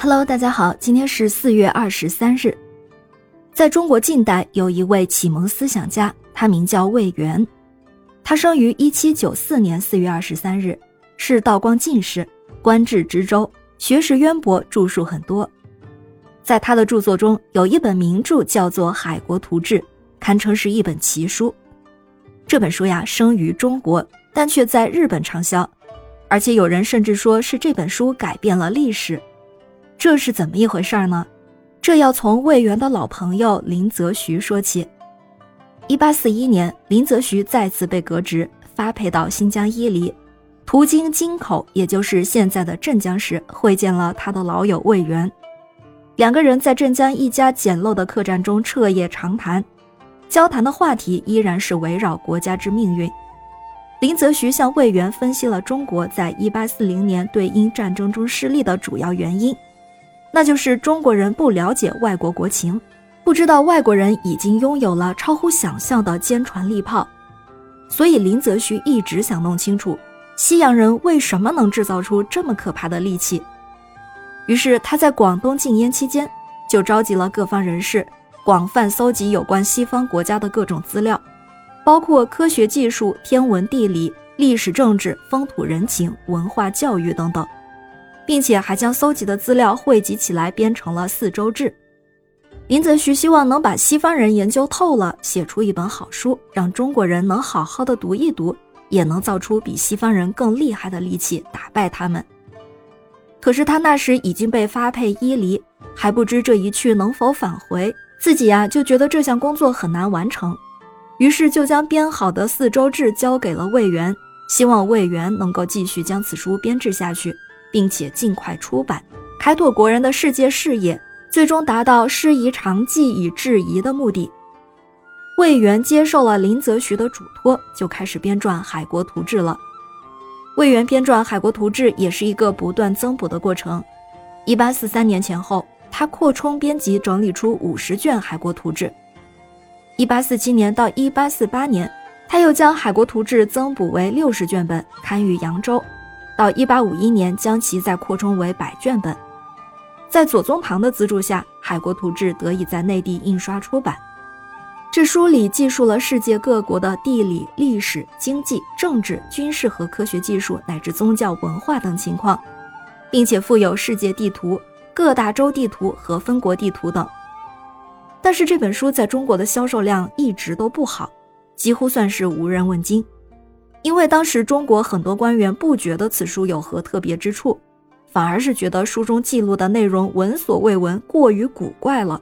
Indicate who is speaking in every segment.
Speaker 1: Hello，大家好，今天是四月二十三日。在中国近代，有一位启蒙思想家，他名叫魏源。他生于一七九四年四月二十三日，是道光进士，官至知州，学识渊博，著述很多。在他的著作中，有一本名著叫做《海国图志》，堪称是一本奇书。这本书呀，生于中国，但却在日本畅销，而且有人甚至说是这本书改变了历史。这是怎么一回事呢？这要从魏源的老朋友林则徐说起。一八四一年，林则徐再次被革职，发配到新疆伊犁，途经京口，也就是现在的镇江时，会见了他的老友魏源。两个人在镇江一家简陋的客栈中彻夜长谈，交谈的话题依然是围绕国家之命运。林则徐向魏源分析了中国在一八四零年对英战争中失利的主要原因。那就是中国人不了解外国国情，不知道外国人已经拥有了超乎想象的坚船利炮，所以林则徐一直想弄清楚西洋人为什么能制造出这么可怕的利器。于是他在广东禁烟期间，就召集了各方人士，广泛搜集有关西方国家的各种资料，包括科学技术、天文地理、历史政治、风土人情、文化教育等等。并且还将搜集的资料汇集起来，编成了《四周志》。林则徐希望能把西方人研究透了，写出一本好书，让中国人能好好的读一读，也能造出比西方人更厉害的利器，打败他们。可是他那时已经被发配伊犁，还不知这一去能否返回，自己呀就觉得这项工作很难完成，于是就将编好的《四周志》交给了魏源，希望魏源能够继续将此书编制下去。并且尽快出版，开拓国人的世界视野，最终达到师夷长技以制夷的目的。魏源接受了林则徐的嘱托，就开始编撰《海国图志》了。魏源编撰《海国图志》也是一个不断增补的过程。一八四三年前后，他扩充编辑，整理出五十卷《海国图志》。一八四七年到一八四八年，他又将《海国图志》增补为六十卷本，刊于扬州。到一八五一年，将其再扩充为百卷本。在左宗棠的资助下，《海国图志》得以在内地印刷出版。这书里记述了世界各国的地理、历史、经济、政治、军事和科学技术，乃至宗教文化等情况，并且附有世界地图、各大洲地图和分国地图等。但是这本书在中国的销售量一直都不好，几乎算是无人问津。因为当时中国很多官员不觉得此书有何特别之处，反而是觉得书中记录的内容闻所未闻，过于古怪了。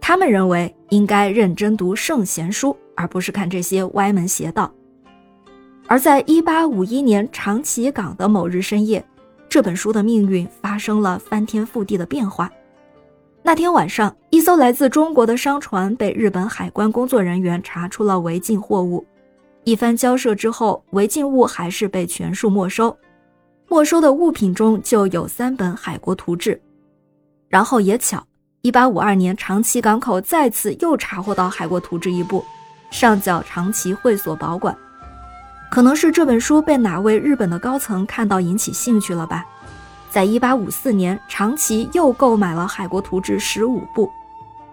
Speaker 1: 他们认为应该认真读圣贤书，而不是看这些歪门邪道。而在一八五一年长崎港的某日深夜，这本书的命运发生了翻天覆地的变化。那天晚上，一艘来自中国的商船被日本海关工作人员查出了违禁货物。一番交涉之后，违禁物还是被全数没收。没收的物品中就有三本《海国图志》。然后也巧，1852年长崎港口再次又查获到《海国图志》一部，上缴长崎会所保管。可能是这本书被哪位日本的高层看到引起兴趣了吧？在1854年，长崎又购买了《海国图志》十五部，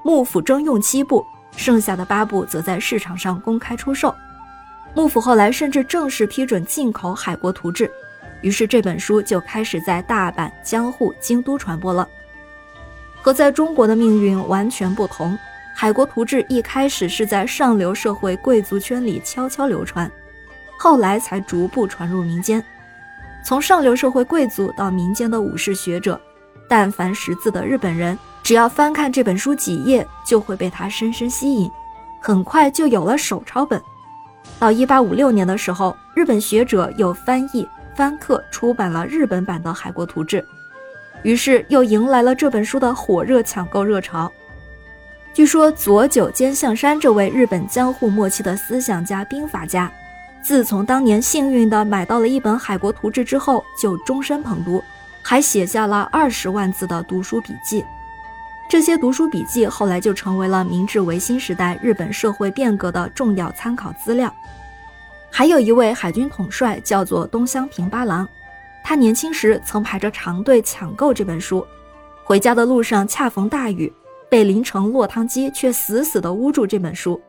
Speaker 1: 幕府征用七部，剩下的八部则在市场上公开出售。幕府后来甚至正式批准进口《海国图志》，于是这本书就开始在大阪、江户、京都传播了。和在中国的命运完全不同，《海国图志》一开始是在上流社会贵族圈里悄悄流传，后来才逐步传入民间。从上流社会贵族到民间的武士学者，但凡识字的日本人，只要翻看这本书几页，就会被它深深吸引，很快就有了手抄本。到一八五六年的时候，日本学者又翻译、翻刻、出版了日本版的《海国图志》，于是又迎来了这本书的火热抢购热潮。据说佐久间象山这位日本江户末期的思想家、兵法家，自从当年幸运地买到了一本《海国图志》之后，就终身捧读，还写下了二十万字的读书笔记。这些读书笔记后来就成为了明治维新时代日本社会变革的重要参考资料。还有一位海军统帅叫做东乡平八郎，他年轻时曾排着长队抢购这本书，回家的路上恰逢大雨，被淋成落汤鸡，却死死地捂住这本书，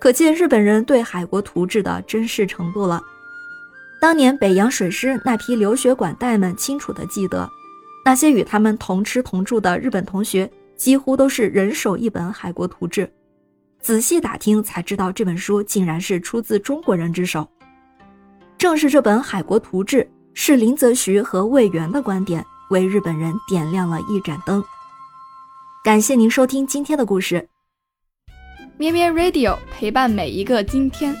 Speaker 1: 可见日本人对海国图志的珍视程度了。当年北洋水师那批留学管带们清楚地记得，那些与他们同吃同住的日本同学几乎都是人手一本海国图志。仔细打听才知道，这本书竟然是出自中国人之手。正是这本《海国图志》，是林则徐和魏源的观点，为日本人点亮了一盏灯。感谢您收听今天的故事，
Speaker 2: 咩咩 Radio 陪伴每一个今天。